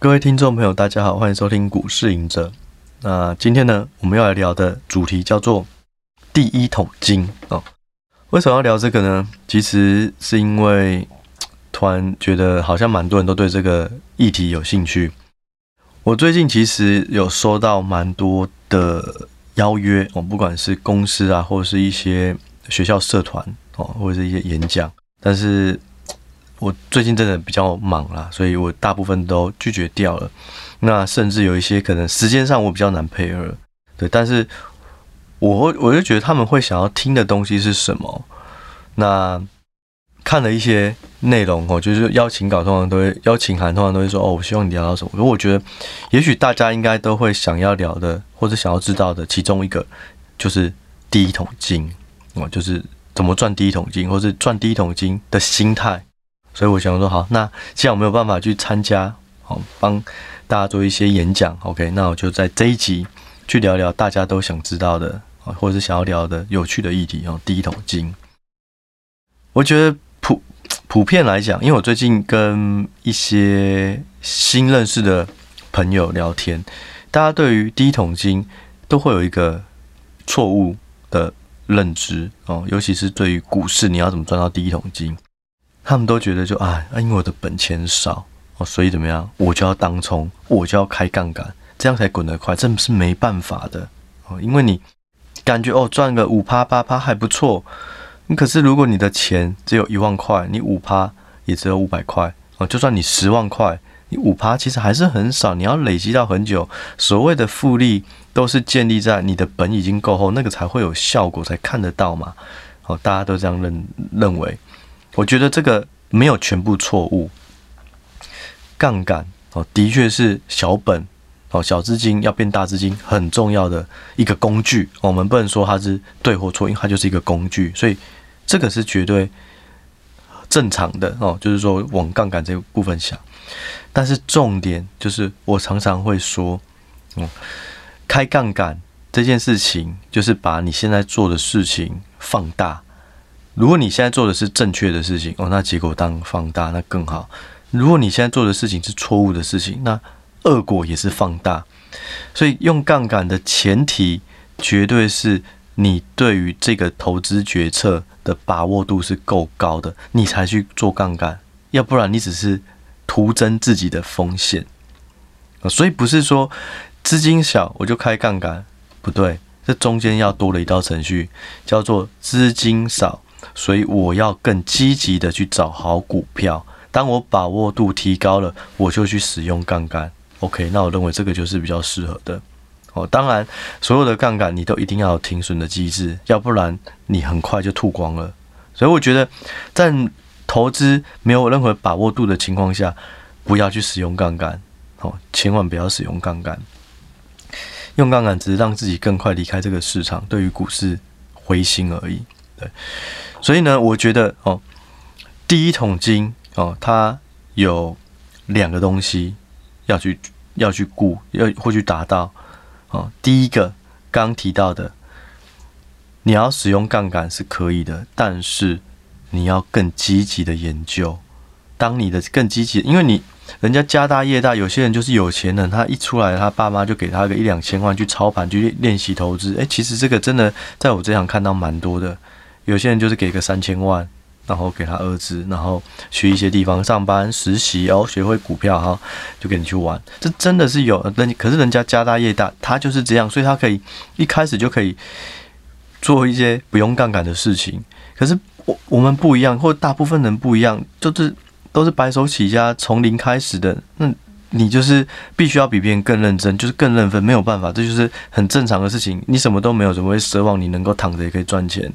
各位听众朋友，大家好，欢迎收听股市隐者。那今天呢，我们要来聊的主题叫做第一桶金哦。为什么要聊这个呢？其实是因为突然觉得好像蛮多人都对这个议题有兴趣。我最近其实有收到蛮多的邀约哦，不管是公司啊，或者是一些学校社团哦，或者是一些演讲，但是。我最近真的比较忙啦，所以我大部分都拒绝掉了。那甚至有一些可能时间上我比较难配合，对，但是我我就觉得他们会想要听的东西是什么？那看了一些内容哦，就是邀请稿通常都会邀请函通常都会说哦，我希望你聊到什么？可我觉得也许大家应该都会想要聊的或者想要知道的其中一个就是第一桶金哦，就是怎么赚第一桶金，或是赚第一桶金的心态。所以我想说，好，那既然我没有办法去参加，好，帮大家做一些演讲，OK，那我就在这一集去聊聊大家都想知道的，或者是想要聊的有趣的议题哦。第一桶金，我觉得普普遍来讲，因为我最近跟一些新认识的朋友聊天，大家对于第一桶金都会有一个错误的认知哦，尤其是对于股市，你要怎么赚到第一桶金？他们都觉得就啊，因为我的本钱少哦，所以怎么样，我就要当冲，我就要开杠杆，这样才滚得快，这是没办法的哦。因为你感觉哦，赚个五趴八趴还不错，你可是如果你的钱只有一万块，你五趴也只有五百块哦。就算你十万块，你五趴其实还是很少，你要累积到很久。所谓的复利都是建立在你的本已经够厚，那个才会有效果，才看得到嘛。哦，大家都这样认认为。我觉得这个没有全部错误，杠杆哦，的确是小本哦，小资金要变大资金很重要的一个工具。我们不能说它是对或错，因为它就是一个工具，所以这个是绝对正常的哦。就是说往杠杆这个部分想，但是重点就是我常常会说，嗯，开杠杆这件事情就是把你现在做的事情放大。如果你现在做的是正确的事情哦，那结果当放大那更好。如果你现在做的事情是错误的事情，那恶果也是放大。所以用杠杆的前提，绝对是你对于这个投资决策的把握度是够高的，你才去做杠杆。要不然你只是徒增自己的风险。所以不是说资金小我就开杠杆，不对，这中间要多了一道程序，叫做资金少。所以我要更积极的去找好股票。当我把握度提高了，我就去使用杠杆。OK，那我认为这个就是比较适合的。哦，当然，所有的杠杆你都一定要有停损的机制，要不然你很快就吐光了。所以我觉得，在投资没有任何把握度的情况下，不要去使用杠杆。哦，千万不要使用杠杆。用杠杆只是让自己更快离开这个市场，对于股市灰心而已。对。所以呢，我觉得哦，第一桶金哦，它有两个东西要去要去顾，要或去达到哦。第一个刚提到的，你要使用杠杆是可以的，但是你要更积极的研究。当你的更积极，因为你人家家大业大，有些人就是有钱人，他一出来，他爸妈就给他个一两千万去操盘，去练习投资。诶，其实这个真的在我这行看到蛮多的。有些人就是给个三千万，然后给他儿子，然后去一些地方上班实习哦，学会股票哈，就给你去玩。这真的是有人，可是人家家大业大，他就是这样，所以他可以一开始就可以做一些不用杠杆的事情。可是我我们不一样，或大部分人不一样，就是都是白手起家，从零开始的。那你就是必须要比别人更认真，就是更认分，没有办法，这就是很正常的事情。你什么都没有，怎么会奢望你能够躺着也可以赚钱？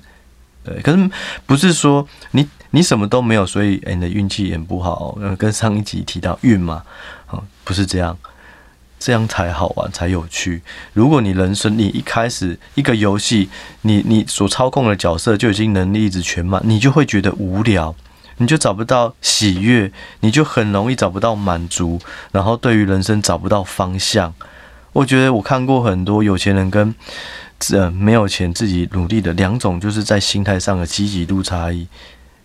对，可是不是说你你什么都没有，所以你的运气也不好。跟上一集提到运嘛，啊，不是这样，这样才好玩才有趣。如果你人生你一开始一个游戏，你你所操控的角色就已经能力一直全满，你就会觉得无聊，你就找不到喜悦，你就很容易找不到满足，然后对于人生找不到方向。我觉得我看过很多有钱人跟。呃，没有钱自己努力的两种，就是在心态上的积极度差异。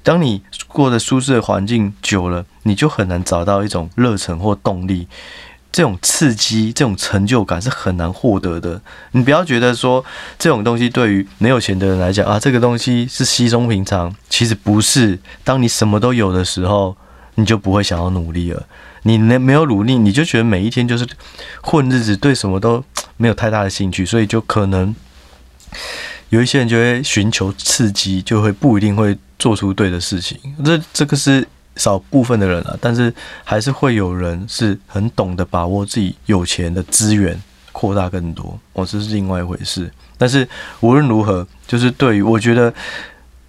当你过的舒适的环境久了，你就很难找到一种热忱或动力。这种刺激、这种成就感是很难获得的。你不要觉得说这种东西对于没有钱的人来讲啊，这个东西是稀松平常。其实不是。当你什么都有的时候，你就不会想要努力了。你没没有努力，你就觉得每一天就是混日子，对什么都没有太大的兴趣，所以就可能有一些人就会寻求刺激，就会不一定会做出对的事情。这这个是。少部分的人啊，但是还是会有人是很懂得把握自己有钱的资源，扩大更多。哦，这是另外一回事。但是无论如何，就是对于我觉得，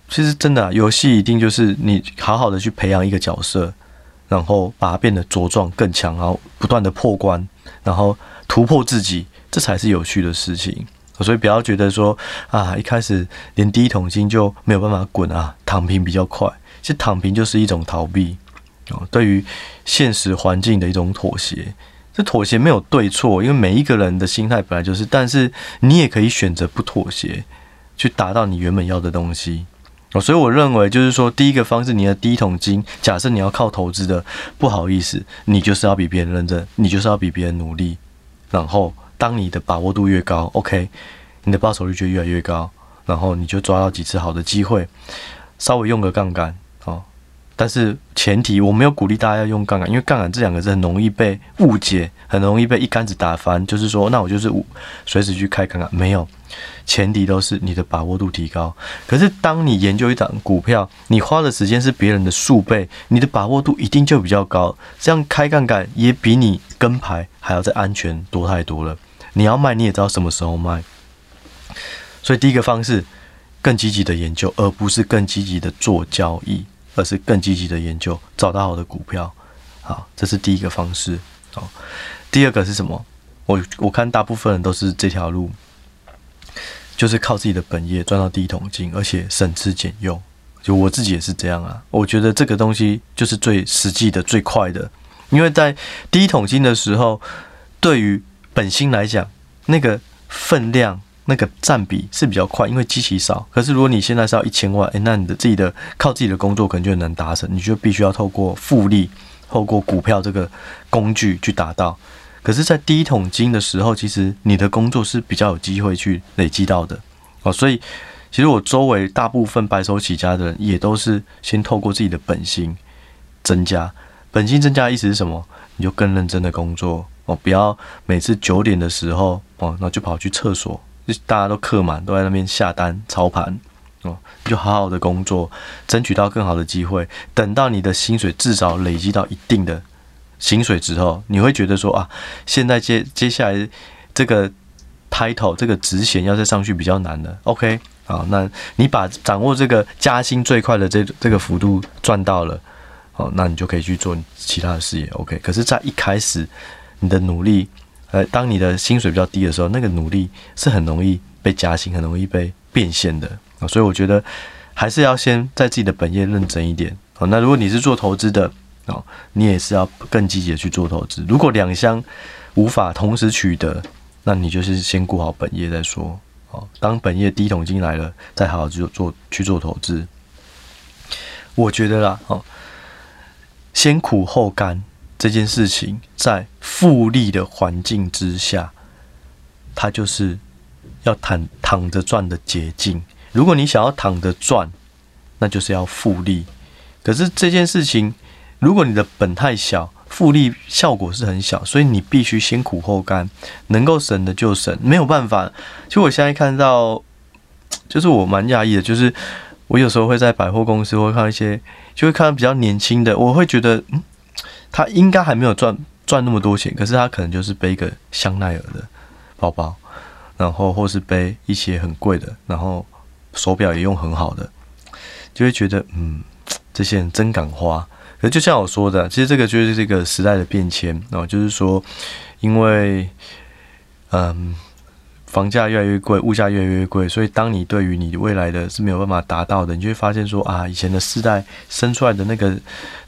其实真的，游戏一定就是你好好的去培养一个角色，然后把它变得茁壮更强，然后不断的破关，然后突破自己，这才是有趣的事情。所以不要觉得说啊，一开始连第一桶金就没有办法滚啊，躺平比较快。其实躺平就是一种逃避哦，对于现实环境的一种妥协。这妥协没有对错，因为每一个人的心态本来就是。但是你也可以选择不妥协，去达到你原本要的东西哦。所以我认为，就是说，第一个方式，你的第一桶金，假设你要靠投资的，不好意思，你就是要比别人认真，你就是要比别人努力。然后，当你的把握度越高，OK，你的报酬率就越来越高。然后，你就抓到几次好的机会，稍微用个杠杆哦。但是前提，我没有鼓励大家要用杠杆，因为杠杆这两个字很容易被误解，很容易被一竿子打翻。就是说，那我就是随时去开杠杆，没有，前提都是你的把握度提高。可是当你研究一档股票，你花的时间是别人的数倍，你的把握度一定就比较高。这样开杠杆也比你跟牌还要再安全多太多了。你要卖，你也知道什么时候卖。所以第一个方式，更积极的研究，而不是更积极的做交易。而是更积极的研究，找到好的股票，好，这是第一个方式。好，第二个是什么？我我看大部分人都是这条路，就是靠自己的本业赚到第一桶金，而且省吃俭用。就我自己也是这样啊。我觉得这个东西就是最实际的、最快的，因为在第一桶金的时候，对于本心来讲，那个分量。那个占比是比较快，因为机器少。可是如果你现在是要一千万，诶，那你的自己的靠自己的工作可能就很难达成，你就必须要透过复利，透过股票这个工具去达到。可是，在第一桶金的时候，其实你的工作是比较有机会去累积到的哦。所以，其实我周围大部分白手起家的人，也都是先透过自己的本心增加。本心增加的意思是什么？你就更认真的工作哦，不要每次九点的时候哦，那就跑去厕所。大家都客满，都在那边下单操盘哦，就好好的工作，争取到更好的机会。等到你的薪水至少累积到一定的薪水之后，你会觉得说啊，现在接接下来这个 title 这个职衔要再上去比较难了。OK，好，那你把掌握这个加薪最快的这这个幅度赚到了，好，那你就可以去做其他的事业。OK，可是，在一开始你的努力。呃，当你的薪水比较低的时候，那个努力是很容易被加薪，很容易被变现的啊。所以我觉得还是要先在自己的本业认真一点啊。那如果你是做投资的啊，你也是要更积极的去做投资。如果两项无法同时取得，那你就是先顾好本业再说哦。当本业第一桶金来了，再好好去做去做投资。我觉得啦，哦，先苦后甘。这件事情在复利的环境之下，它就是要躺躺着赚的捷径。如果你想要躺着赚，那就是要复利。可是这件事情，如果你的本太小，复利效果是很小，所以你必须先苦后甘，能够省的就省，没有办法。其实我现在看到，就是我蛮讶异的，就是我有时候会在百货公司会看一些，就会看到比较年轻的，我会觉得嗯。他应该还没有赚赚那么多钱，可是他可能就是背一个香奈儿的包包，然后或是背一些很贵的，然后手表也用很好的，就会觉得嗯，这些人真敢花。可是就像我说的，其实这个就是这个时代的变迁然哦，就是说，因为嗯。房价越来越贵，物价越来越贵，所以当你对于你未来的是没有办法达到的，你就会发现说啊，以前的世代生出来的那个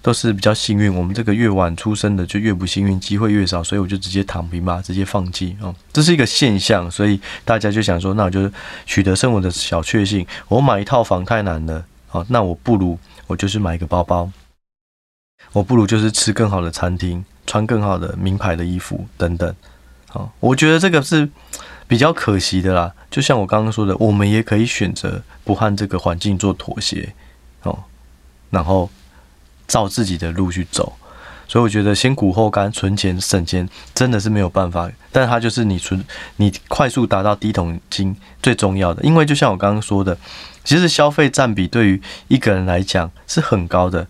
都是比较幸运，我们这个越晚出生的就越不幸运，机会越少，所以我就直接躺平吧，直接放弃啊，这是一个现象，所以大家就想说，那我就取得生活的小确幸，我买一套房太难了，好，那我不如我就是买一个包包，我不如就是吃更好的餐厅，穿更好的名牌的衣服等等。好，我觉得这个是比较可惜的啦。就像我刚刚说的，我们也可以选择不和这个环境做妥协，哦，然后照自己的路去走。所以我觉得先苦后甘，存钱省钱真的是没有办法，但它就是你存你快速达到第一桶金最重要的。因为就像我刚刚说的，其实消费占比对于一个人来讲是很高的。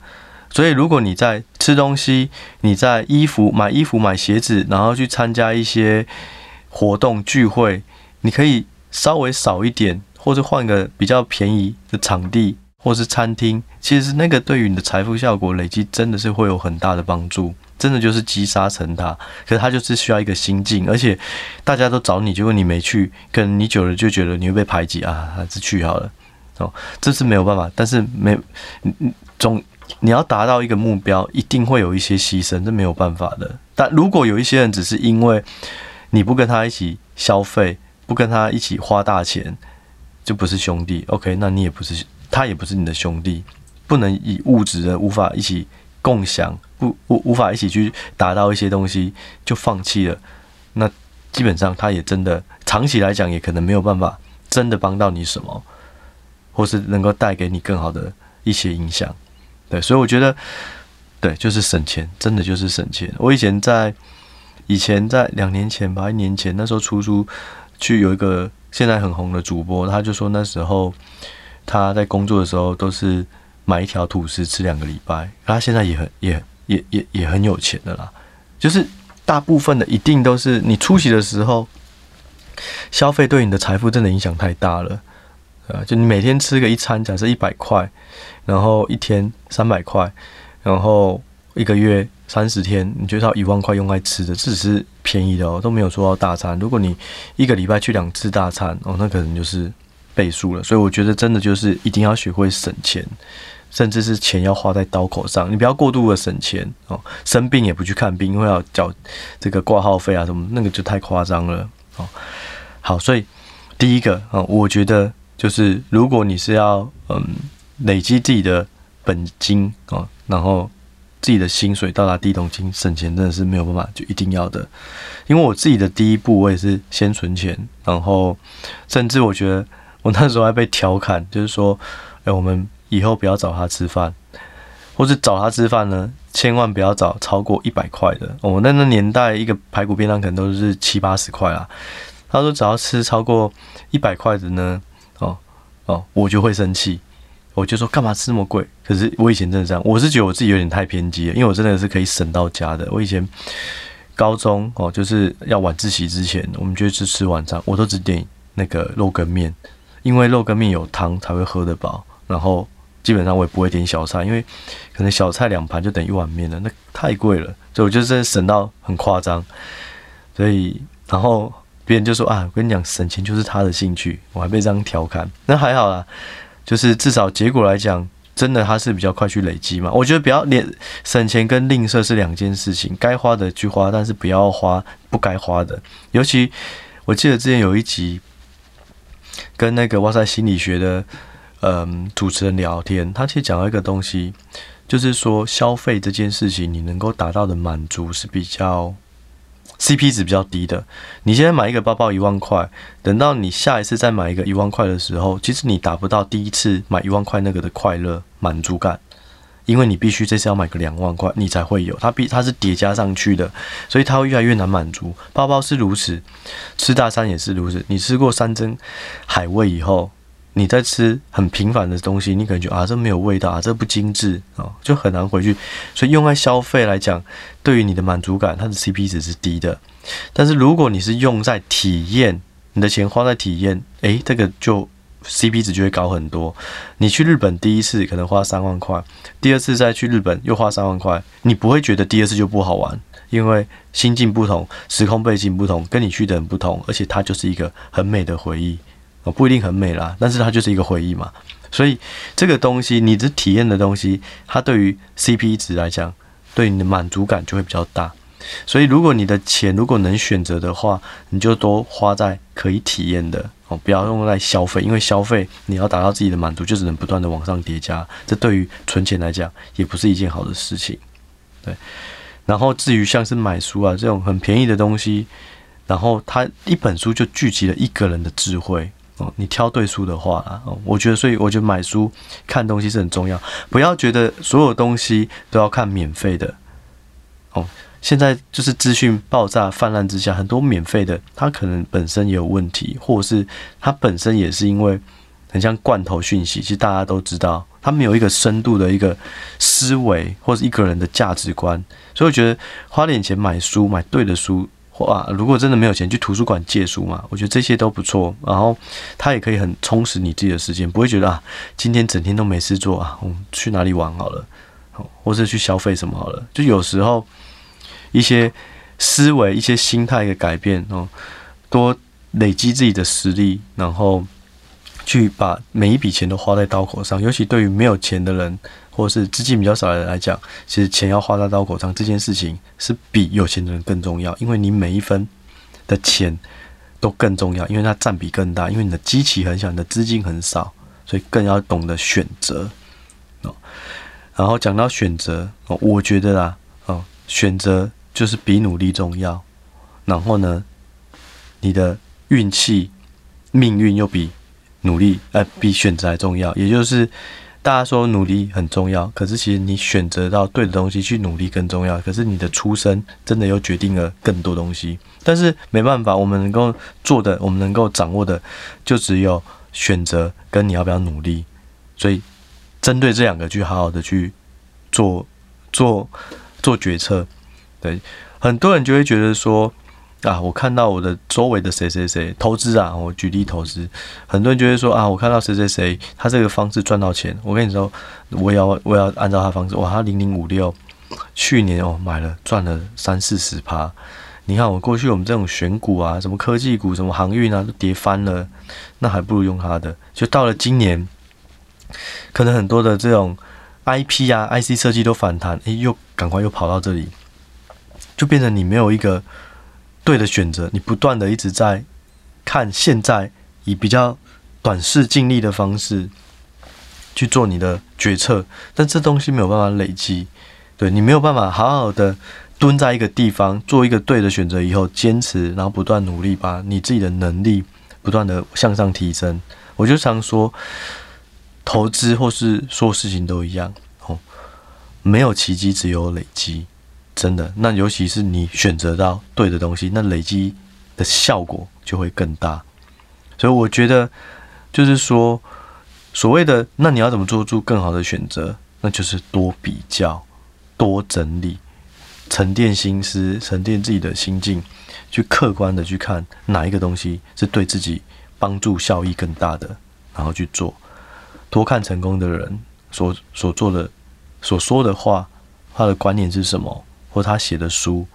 所以如果你在吃东西，你在衣服买衣服买鞋子，然后去参加一些活动聚会，你可以稍微少一点，或者换个比较便宜的场地。或是餐厅，其实那个对于你的财富效果累积真的是会有很大的帮助，真的就是积沙成塔。可是它就是需要一个心境，而且大家都找你，结果你没去，可能你久了就觉得你会被排挤啊，还是去好了。哦，这是没有办法，但是没，总你要达到一个目标，一定会有一些牺牲，这没有办法的。但如果有一些人只是因为你不跟他一起消费，不跟他一起花大钱，就不是兄弟。OK，那你也不是。他也不是你的兄弟，不能以物质的无法一起共享，不无无法一起去达到一些东西就放弃了。那基本上他也真的长期来讲也可能没有办法真的帮到你什么，或是能够带给你更好的一些影响。对，所以我觉得，对，就是省钱，真的就是省钱。我以前在以前在两年前吧，一年前那时候出书去有一个现在很红的主播，他就说那时候。他在工作的时候都是买一条吐司吃两个礼拜，他现在也很也也也也很有钱的啦。就是大部分的一定都是你出席的时候，消费对你的财富真的影响太大了，啊，就你每天吃个一餐，假设一百块，然后一天三百块，然后一个月三十天，你就要一万块用来吃的，这只是便宜的哦，都没有说到大餐。如果你一个礼拜去两次大餐哦，那可能就是。倍数了，所以我觉得真的就是一定要学会省钱，甚至是钱要花在刀口上。你不要过度的省钱哦，生病也不去看病，因为要缴这个挂号费啊什么，那个就太夸张了哦。好，所以第一个啊，我觉得就是如果你是要嗯累积自己的本金啊，然后自己的薪水到达第一桶金，省钱真的是没有办法，就一定要的。因为我自己的第一步，我也是先存钱，然后甚至我觉得。我那时候还被调侃，就是说，哎、我们以后不要找他吃饭，或是找他吃饭呢，千万不要找超过一百块的。我、哦、那那年代一个排骨便当可能都是七八十块啦。他说只要吃超过一百块的呢，哦哦，我就会生气。我就说干嘛吃那么贵？可是我以前真的这样，我是觉得我自己有点太偏激了，因为我真的是可以省到家的。我以前高中哦，就是要晚自习之前，我们就去吃晚餐，我都只点那个肉羹面。因为肉跟面有汤才会喝得饱，然后基本上我也不会点小菜，因为可能小菜两盘就等一碗面了，那太贵了，所以我就真的省到很夸张。所以然后别人就说啊，我跟你讲，省钱就是他的兴趣，我还被这样调侃。那还好啦，就是至少结果来讲，真的他是比较快去累积嘛。我觉得不要连省钱跟吝啬是两件事情，该花的去花，但是不要花不该花的。尤其我记得之前有一集。跟那个哇塞心理学的嗯主持人聊天，他其实讲到一个东西，就是说消费这件事情，你能够达到的满足是比较 CP 值比较低的。你现在买一个包包一万块，等到你下一次再买一个一万块的时候，其实你达不到第一次买一万块那个的快乐满足感。因为你必须这次要买个两万块，你才会有它必它是叠加上去的，所以它会越来越难满足。包包是如此，吃大餐也是如此。你吃过山珍海味以后，你在吃很平凡的东西，你感觉啊这没有味道啊，这不精致啊，就很难回去。所以用在消费来讲，对于你的满足感，它的 CP 值是低的。但是如果你是用在体验，你的钱花在体验，诶，这个就。CP 值就会高很多。你去日本第一次可能花三万块，第二次再去日本又花三万块，你不会觉得第二次就不好玩，因为心境不同，时空背景不同，跟你去的人不同，而且它就是一个很美的回忆。哦，不一定很美啦，但是它就是一个回忆嘛。所以这个东西，你只体验的东西，它对于 CP 值来讲，对你的满足感就会比较大。所以如果你的钱如果能选择的话，你就多花在可以体验的哦，不要用来消费，因为消费你要达到自己的满足，就只能不断的往上叠加，这对于存钱来讲也不是一件好的事情。对，然后至于像是买书啊这种很便宜的东西，然后它一本书就聚集了一个人的智慧。你挑对书的话啊，我觉得，所以我觉得买书看东西是很重要。不要觉得所有东西都要看免费的哦。现在就是资讯爆炸泛滥之下，很多免费的，它可能本身也有问题，或者是它本身也是因为很像罐头讯息。其实大家都知道，它没有一个深度的一个思维，或是一个人的价值观。所以我觉得花点钱买书，买对的书。哇，如果真的没有钱去图书馆借书嘛，我觉得这些都不错。然后它也可以很充实你自己的时间，不会觉得啊，今天整天都没事做啊，我们去哪里玩好了，或者去消费什么好了。就有时候一些思维、一些心态的改变哦，多累积自己的实力，然后去把每一笔钱都花在刀口上。尤其对于没有钱的人。或者是资金比较少的人来讲，其实钱要花在刀口上这件事情是比有钱的人更重要，因为你每一分的钱都更重要，因为它占比更大，因为你的基期很小，你的资金很少，所以更要懂得选择哦。然后讲到选择哦，我觉得啦哦，选择就是比努力重要。然后呢，你的运气、命运又比努力呃比选择还重要，也就是。大家说努力很重要，可是其实你选择到对的东西去努力更重要。可是你的出身真的又决定了更多东西。但是没办法，我们能够做的，我们能够掌握的，就只有选择跟你要不要努力。所以针对这两个，去好好的去做做做决策。对，很多人就会觉得说。啊，我看到我的周围的谁谁谁投资啊，我举例投资，很多人就会说啊，我看到谁谁谁他这个方式赚到钱，我跟你说，我要我要按照他方式，哇，他零零五六，去年哦买了赚了三四十趴，你看我过去我们这种选股啊，什么科技股，什么航运啊，都跌翻了，那还不如用他的，就到了今年，可能很多的这种 IP 啊、IC 设计都反弹，诶，又赶快又跑到这里，就变成你没有一个。对的选择，你不断的一直在看，现在以比较短视尽力的方式去做你的决策，但这东西没有办法累积，对，你没有办法好好的蹲在一个地方做一个对的选择以后坚持，然后不断努力，把你自己的能力不断的向上提升。我就常说，投资或是所有事情都一样，哦，没有奇迹，只有累积。真的，那尤其是你选择到对的东西，那累积的效果就会更大。所以我觉得，就是说，所谓的那你要怎么做出更好的选择？那就是多比较、多整理、沉淀心思、沉淀自己的心境，去客观的去看哪一个东西是对自己帮助效益更大的，然后去做。多看成功的人所所做的、所说的话，他的观念是什么？或他写的书，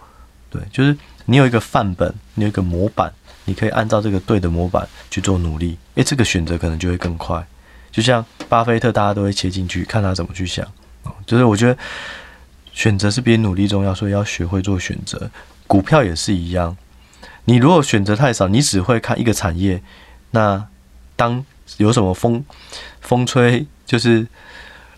对，就是你有一个范本，你有一个模板，你可以按照这个对的模板去做努力，诶，这个选择可能就会更快。就像巴菲特，大家都会切进去看他怎么去想，就是我觉得选择是比努力重要，所以要学会做选择。股票也是一样，你如果选择太少，你只会看一个产业，那当有什么风风吹，就是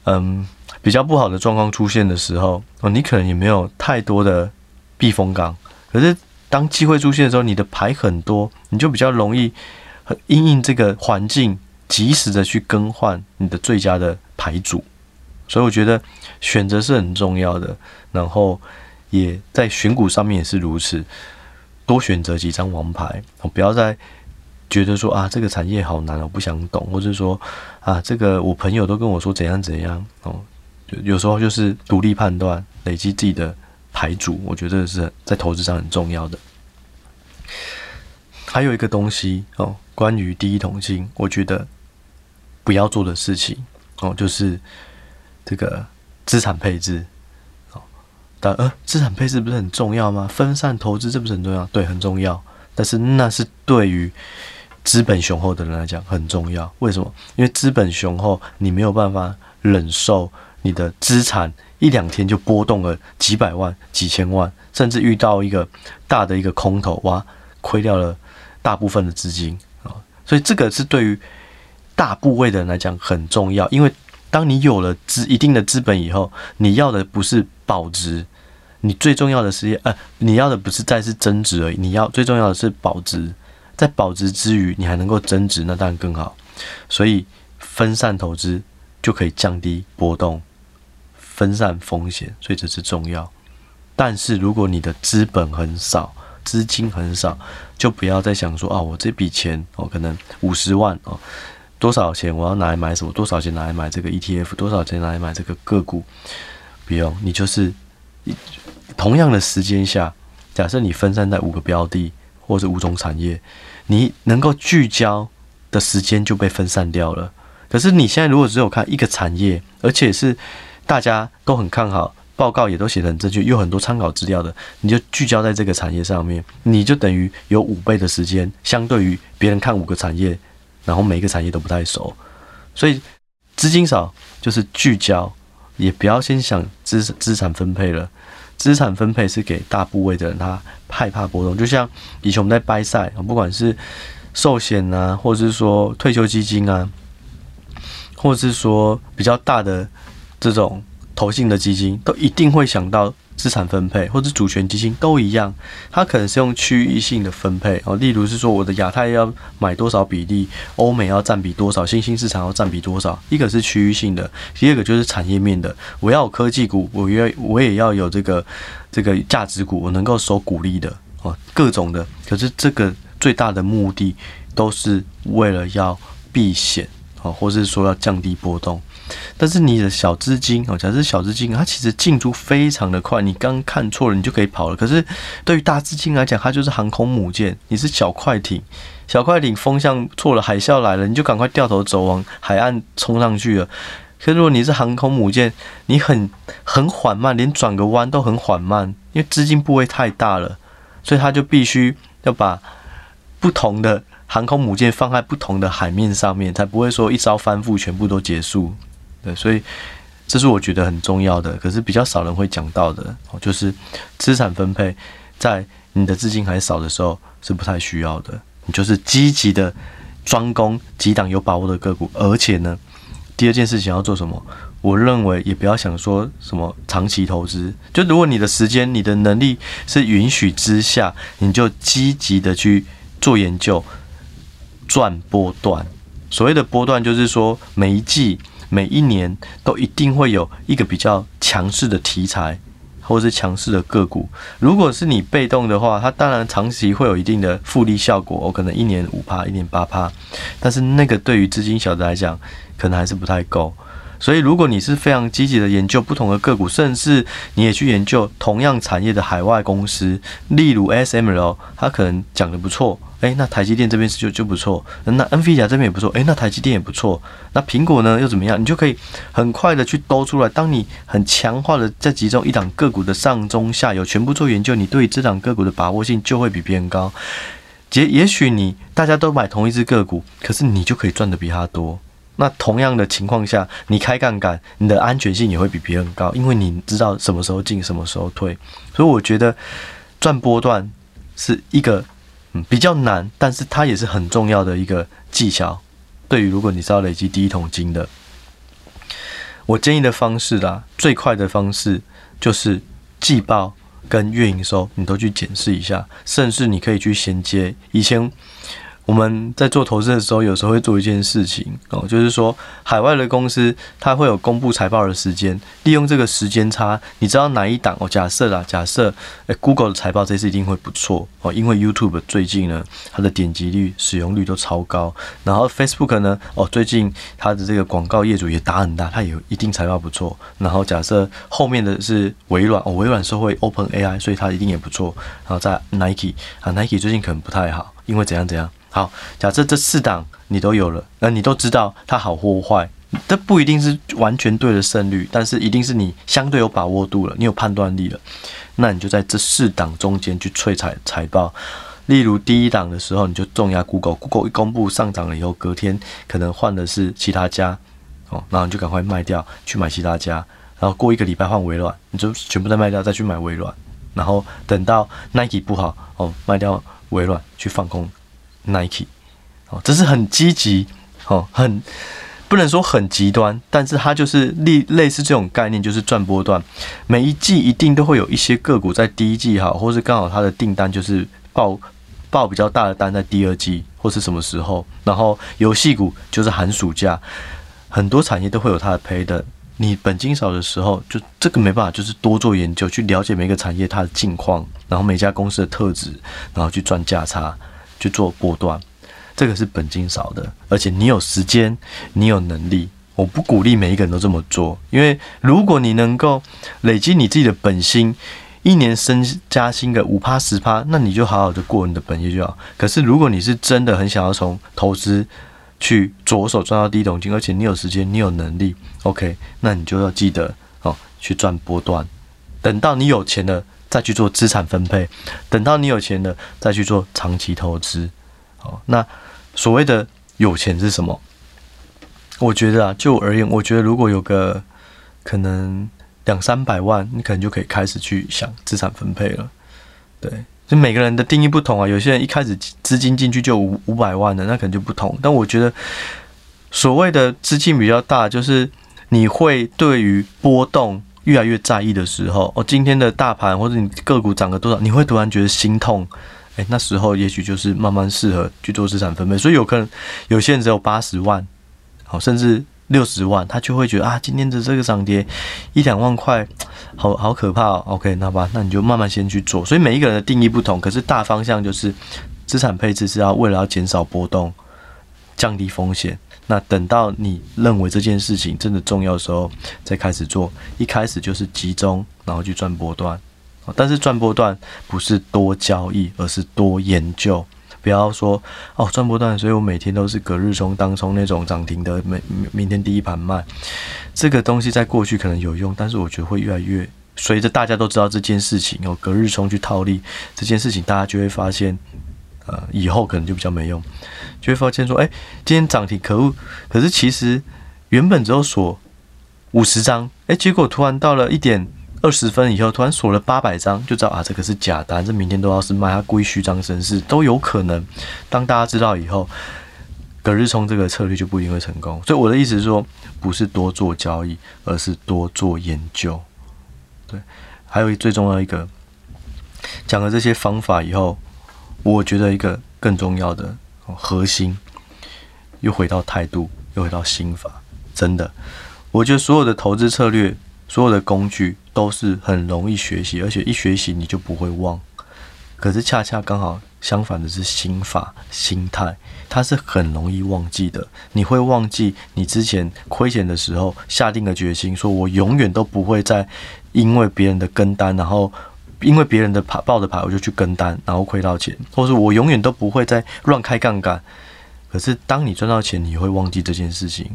嗯。比较不好的状况出现的时候，哦，你可能也没有太多的避风港。可是当机会出现的时候，你的牌很多，你就比较容易因应这个环境，及时的去更换你的最佳的牌组。所以我觉得选择是很重要的，然后也在选股上面也是如此，多选择几张王牌，哦，不要再觉得说啊这个产业好难，我不想懂，或者说啊这个我朋友都跟我说怎样怎样哦。有时候就是独立判断，累积自己的牌组，我觉得是在投资上很重要的。还有一个东西哦，关于第一桶金，我觉得不要做的事情哦，就是这个资产配置。哦，但呃，资产配置不是很重要吗？分散投资这不是很重要？对，很重要。但是那是对于资本雄厚的人来讲很重要。为什么？因为资本雄厚，你没有办法忍受。你的资产一两天就波动了几百万、几千万，甚至遇到一个大的一个空头，哇，亏掉了大部分的资金啊。所以这个是对于大部位的人来讲很重要，因为当你有了资一定的资本以后，你要的不是保值，你最重要的是呃，你要的不是再是增值而已，你要最重要的是保值。在保值之余，你还能够增值，那当然更好。所以分散投资就可以降低波动，分散风险，所以这是重要。但是如果你的资本很少，资金很少，就不要再想说啊，我这笔钱哦，可能五十万哦，多少钱我要拿来买什么？多少钱拿来买这个 ETF？多少钱拿来买这个个股？不用，你就是同样的时间下，假设你分散在五个标的。或者五种产业，你能够聚焦的时间就被分散掉了。可是你现在如果只有看一个产业，而且是大家都很看好，报告也都写得很正确，有很多参考资料的，你就聚焦在这个产业上面，你就等于有五倍的时间，相对于别人看五个产业，然后每一个产业都不太熟。所以资金少就是聚焦，也不要先想资资产分配了。资产分配是给大部位的人，他害怕波动。就像以前我们在掰赛不管是寿险啊，或者是说退休基金啊，或者是说比较大的这种投信的基金，都一定会想到。资产分配或者主权基金都一样，它可能是用区域性的分配哦，例如是说我的亚太要买多少比例，欧美要占比多少，新兴市场要占比多少，一个是区域性的，第二个就是产业面的，我要有科技股，我要我也要有这个这个价值股，我能够收股利的哦，各种的，可是这个最大的目的都是为了要避险哦，或是说要降低波动。但是你的小资金哦，假设小资金，它其实进出非常的快，你刚看错了，你就可以跑了。可是对于大资金来讲，它就是航空母舰，你是小快艇，小快艇风向错了，海啸来了，你就赶快掉头走，往海岸冲上去了。可是如果你是航空母舰，你很很缓慢，连转个弯都很缓慢，因为资金部位太大了，所以它就必须要把不同的航空母舰放在不同的海面上面，才不会说一招翻覆，全部都结束。对，所以这是我觉得很重要的，可是比较少人会讲到的，就是资产分配在你的资金还少的时候是不太需要的，你就是积极的专攻几档有把握的个股，而且呢，第二件事情要做什么？我认为也不要想说什么长期投资，就如果你的时间、你的能力是允许之下，你就积极的去做研究，赚波段。所谓的波段，就是说每一季。每一年都一定会有一个比较强势的题材，或者是强势的个股。如果是你被动的话，它当然长期会有一定的复利效果，我可能一年五趴，一年八趴，但是那个对于资金小的来讲，可能还是不太够。所以，如果你是非常积极的研究不同的个股，甚至你也去研究同样产业的海外公司，例如 SML，它可能讲的不错，诶，那台积电这边是就就不错，那 NVIDIA 这边也不错，诶，那台积电也不错，那苹果呢又怎么样？你就可以很快的去兜出来。当你很强化的在集中一档个股的上中下游全部做研究，你对这档个股的把握性就会比别人高。也也许你大家都买同一只个股，可是你就可以赚得比他多。那同样的情况下，你开杠杆，你的安全性也会比别人高，因为你知道什么时候进，什么时候退。所以我觉得赚波段是一个嗯比较难，但是它也是很重要的一个技巧。对于如果你是要累积第一桶金的，我建议的方式啦，最快的方式就是季报跟月营收你都去检视一下，甚至你可以去衔接以前。我们在做投资的时候，有时候会做一件事情哦，就是说海外的公司它会有公布财报的时间，利用这个时间差，你知道哪一档哦？假设啦，假设诶，Google 的财报这次一定会不错哦，因为 YouTube 最近呢，它的点击率、使用率都超高，然后 Facebook 呢，哦，最近它的这个广告业主也打很大，它也有一定财报不错。然后假设后面的是微软哦，微软是会 OpenAI，所以它一定也不错。然后在 Nike 啊，Nike 最近可能不太好，因为怎样怎样。好，假设这四档你都有了，那你都知道它好或坏，这不一定是完全对的胜率，但是一定是你相对有把握度了，你有判断力了，那你就在这四档中间去萃采财报。例如第一档的时候，你就重压 Google，Google 一公布上涨了以后，隔天可能换的是其他家，哦，然后你就赶快卖掉，去买其他家。然后过一个礼拜换微软，你就全部再卖掉，再去买微软，然后等到 Nike 不好哦，卖掉微软去放空 Nike，哦，这是很积极哦，很不能说很极端，但是它就是类类似这种概念，就是赚波段，每一季一定都会有一些个股在第一季好，或是刚好它的订单就是报报比较大的单在第二季或是什么时候，然后游戏股就是寒暑假，很多产业都会有它的赔的。你本金少的时候，就这个没办法，就是多做研究，去了解每个产业它的近况，然后每家公司的特质，然后去赚价差，去做波段。这个是本金少的，而且你有时间，你有能力。我不鼓励每一个人都这么做，因为如果你能够累积你自己的本薪，一年升加薪个五趴十趴，那你就好好的过你的本业就好。可是如果你是真的很想要从投资，去着手赚到第一桶金，而且你有时间，你有能力，OK，那你就要记得哦，去赚波段。等到你有钱了，再去做资产分配；等到你有钱了，再去做长期投资。好，那所谓的有钱是什么？我觉得啊，就我而言，我觉得如果有个可能两三百万，你可能就可以开始去想资产分配了。对。就每个人的定义不同啊，有些人一开始资金进去就五五百万的，那可能就不同。但我觉得所谓的资金比较大，就是你会对于波动越来越在意的时候，哦，今天的大盘或者你个股涨了多少，你会突然觉得心痛。诶，那时候也许就是慢慢适合去做资产分配。所以有可能有些人只有八十万，好，甚至。六十万，他就会觉得啊，今天的这个涨跌一两万块，好好可怕哦。OK，那吧，那你就慢慢先去做。所以每一个人的定义不同，可是大方向就是资产配置是要为了要减少波动，降低风险。那等到你认为这件事情真的重要的时候，再开始做。一开始就是集中，然后去赚波段。但是赚波段不是多交易，而是多研究。不要说哦，赚波段，所以我每天都是隔日冲、当冲那种涨停的，每明天第一盘卖。这个东西在过去可能有用，但是我觉得会越来越随着大家都知道这件事情，哦，隔日冲去套利这件事情，大家就会发现，呃，以后可能就比较没用，就会发现说，哎，今天涨停可恶，可是其实原本只有锁五十张，哎，结果突然到了一点。二十分以后突然锁了八百张，就知道啊，这个是假单，这明天都要是卖，他故意虚张声势都有可能。当大家知道以后，隔日冲这个策略就不一定会成功。所以我的意思是说，不是多做交易，而是多做研究。对，还有最重要一个，讲了这些方法以后，我觉得一个更重要的核心，又回到态度，又回到心法。真的，我觉得所有的投资策略。所有的工具都是很容易学习，而且一学习你就不会忘。可是恰恰刚好相反的是心法、心态，它是很容易忘记的。你会忘记你之前亏钱的时候下定的决心，说我永远都不会再因为别人的跟单，然后因为别人的牌报的牌我就去跟单，然后亏到钱，或者我永远都不会再乱开杠杆。可是当你赚到钱，你会忘记这件事情，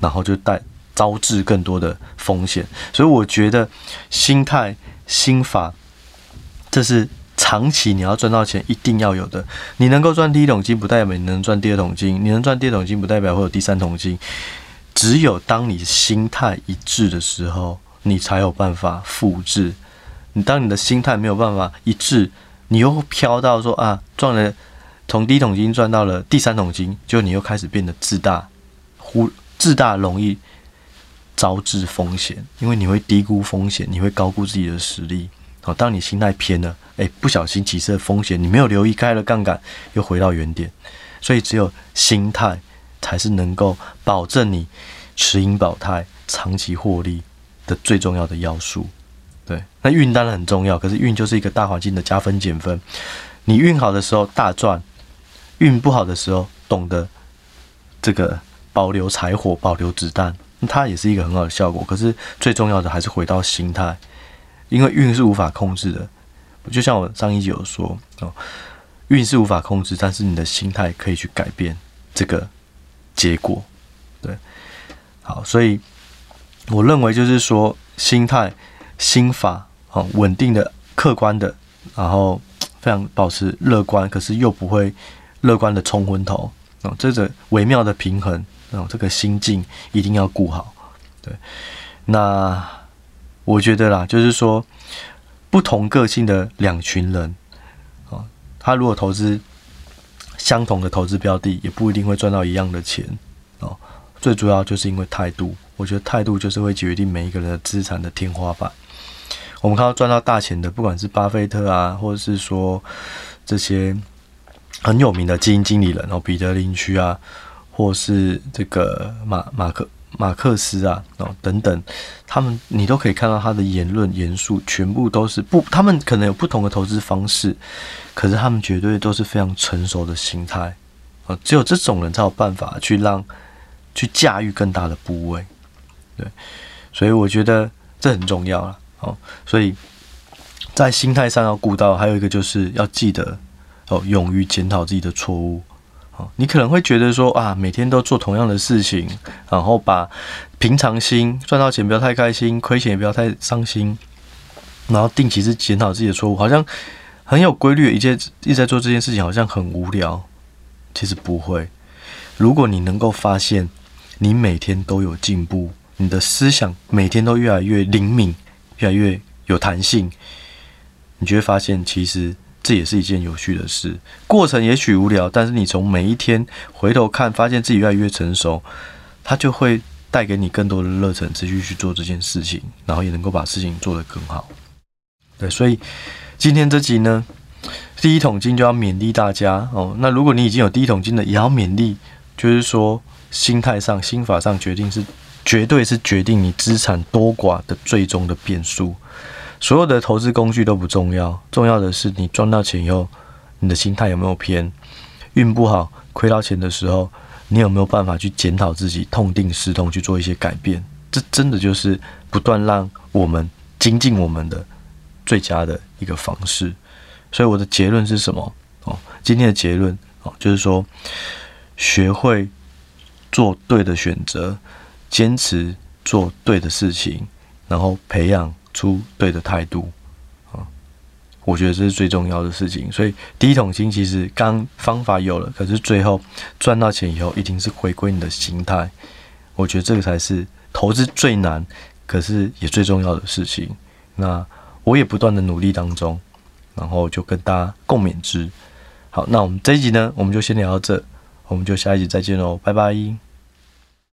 然后就带。招致更多的风险，所以我觉得心态、心法，这是长期你要赚到钱一定要有的。你能够赚第一桶金，不代表你能赚第二桶金；你能赚第二桶金，不代表会有第三桶金。只有当你心态一致的时候，你才有办法复制。你当你的心态没有办法一致，你又飘到说啊，赚了从第一桶金赚到了第三桶金，就你又开始变得自大，忽自大容易。招致风险，因为你会低估风险，你会高估自己的实力。好，当你心态偏了，诶，不小心起色风险，你没有留意开了杠杆，又回到原点。所以，只有心态才是能够保证你持盈保泰、长期获利的最重要的要素。对，那运当然很重要，可是运就是一个大环境的加分减分。你运好的时候大赚，运不好的时候懂得这个保留柴火，保留子弹。它也是一个很好的效果，可是最重要的还是回到心态，因为运是无法控制的。就像我上一集有说哦，运是无法控制，但是你的心态可以去改变这个结果。对，好，所以我认为就是说，心态、心法，哦，稳定的、客观的，然后非常保持乐观，可是又不会乐观的冲昏头，哦，这个微妙的平衡。哦，这个心境一定要顾好。对，那我觉得啦，就是说不同个性的两群人，啊，他如果投资相同的投资标的，也不一定会赚到一样的钱哦。最主要就是因为态度，我觉得态度就是会决定每一个人的资产的天花板。我们看到赚到大钱的，不管是巴菲特啊，或者是说这些很有名的基金经理人哦，彼得林区啊，或是这个马马克马克思啊哦等等，他们你都可以看到他的言论言述，全部都是不，他们可能有不同的投资方式，可是他们绝对都是非常成熟的心态啊，只有这种人才有办法去让。去驾驭更大的部位，对，所以我觉得这很重要了。哦，所以在心态上要顾到，还有一个就是要记得哦，勇于检讨自己的错误。哦，你可能会觉得说啊，每天都做同样的事情，然后把平常心，赚到钱不要太开心，亏钱也不要太伤心，然后定期是检讨自己的错误，好像很有规律，一件一直在做这件事情，好像很无聊。其实不会，如果你能够发现。你每天都有进步，你的思想每天都越来越灵敏，越来越有弹性，你就会发现，其实这也是一件有趣的事。过程也许无聊，但是你从每一天回头看，发现自己越来越成熟，它就会带给你更多的热忱，持续去做这件事情，然后也能够把事情做得更好。对，所以今天这集呢，第一桶金就要勉励大家哦。那如果你已经有第一桶金的，也要勉励，就是说。心态上、心法上决定是绝对是决定你资产多寡的最终的变数。所有的投资工具都不重要，重要的是你赚到钱以后，你的心态有没有偏？运不好，亏到钱的时候，你有没有办法去检讨自己，痛定思痛去做一些改变？这真的就是不断让我们精进我们的最佳的一个方式。所以我的结论是什么？哦，今天的结论哦，就是说学会。做对的选择，坚持做对的事情，然后培养出对的态度啊！我觉得这是最重要的事情。所以第一桶金其实刚方法有了，可是最后赚到钱以后，一定是回归你的心态。我觉得这个才是投资最难，可是也最重要的事情。那我也不断的努力当中，然后就跟大家共勉之。好，那我们这一集呢，我们就先聊到这。我们就下一集再见喽，拜拜。